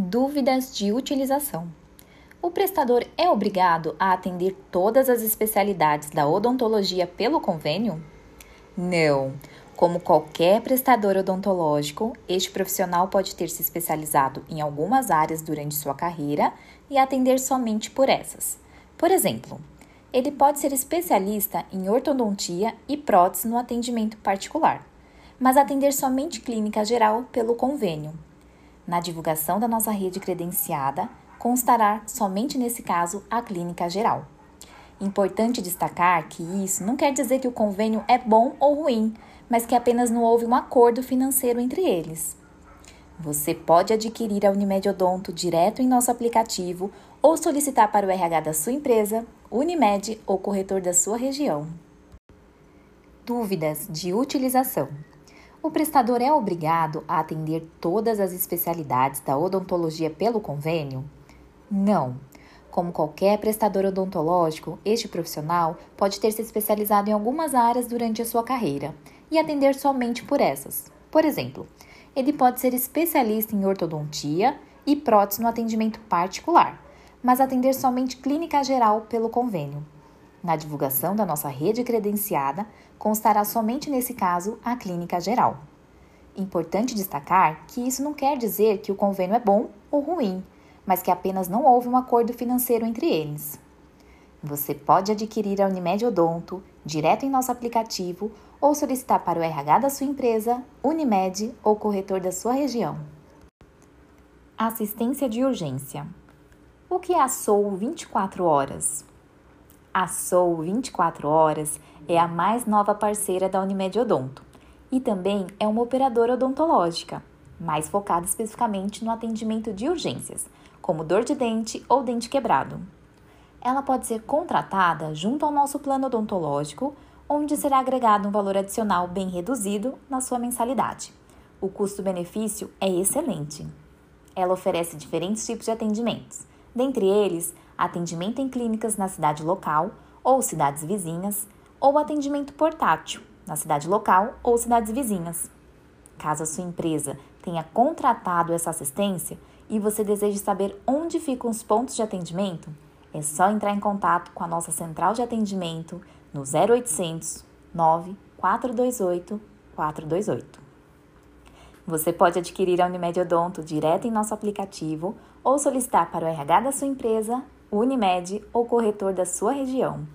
Dúvidas de utilização. O prestador é obrigado a atender todas as especialidades da odontologia pelo convênio? Não. Como qualquer prestador odontológico, este profissional pode ter se especializado em algumas áreas durante sua carreira e atender somente por essas. Por exemplo, ele pode ser especialista em ortodontia e prótese no atendimento particular, mas atender somente clínica geral pelo convênio. Na divulgação da nossa rede credenciada, constará somente nesse caso a clínica geral. Importante destacar que isso não quer dizer que o convênio é bom ou ruim, mas que apenas não houve um acordo financeiro entre eles. Você pode adquirir a Unimed Odonto direto em nosso aplicativo ou solicitar para o RH da sua empresa, Unimed ou corretor da sua região. Dúvidas de utilização. O prestador é obrigado a atender todas as especialidades da odontologia pelo convênio? Não. Como qualquer prestador odontológico, este profissional pode ter se especializado em algumas áreas durante a sua carreira e atender somente por essas. Por exemplo, ele pode ser especialista em ortodontia e prótese no atendimento particular, mas atender somente clínica geral pelo convênio. Na divulgação da nossa rede credenciada, constará somente nesse caso a clínica geral. Importante destacar que isso não quer dizer que o convênio é bom ou ruim, mas que apenas não houve um acordo financeiro entre eles. Você pode adquirir a Unimed Odonto direto em nosso aplicativo ou solicitar para o RH da sua empresa, Unimed ou corretor da sua região. Assistência de urgência. O que é a SOU 24 horas? A SOU 24 horas é a mais nova parceira da Unimed Odonto e também é uma operadora odontológica, mais focada especificamente no atendimento de urgências, como dor de dente ou dente quebrado. Ela pode ser contratada junto ao nosso plano odontológico, onde será agregado um valor adicional bem reduzido na sua mensalidade. O custo-benefício é excelente. Ela oferece diferentes tipos de atendimentos, dentre eles atendimento em clínicas na cidade local ou cidades vizinhas, ou atendimento portátil na cidade local ou cidades vizinhas. Caso a sua empresa tenha contratado essa assistência e você deseje saber onde ficam os pontos de atendimento, é só entrar em contato com a nossa central de atendimento no 0800 9428 428. Você pode adquirir a Unimed Odonto direto em nosso aplicativo ou solicitar para o RH da sua empresa, Unimed ou corretor da sua região.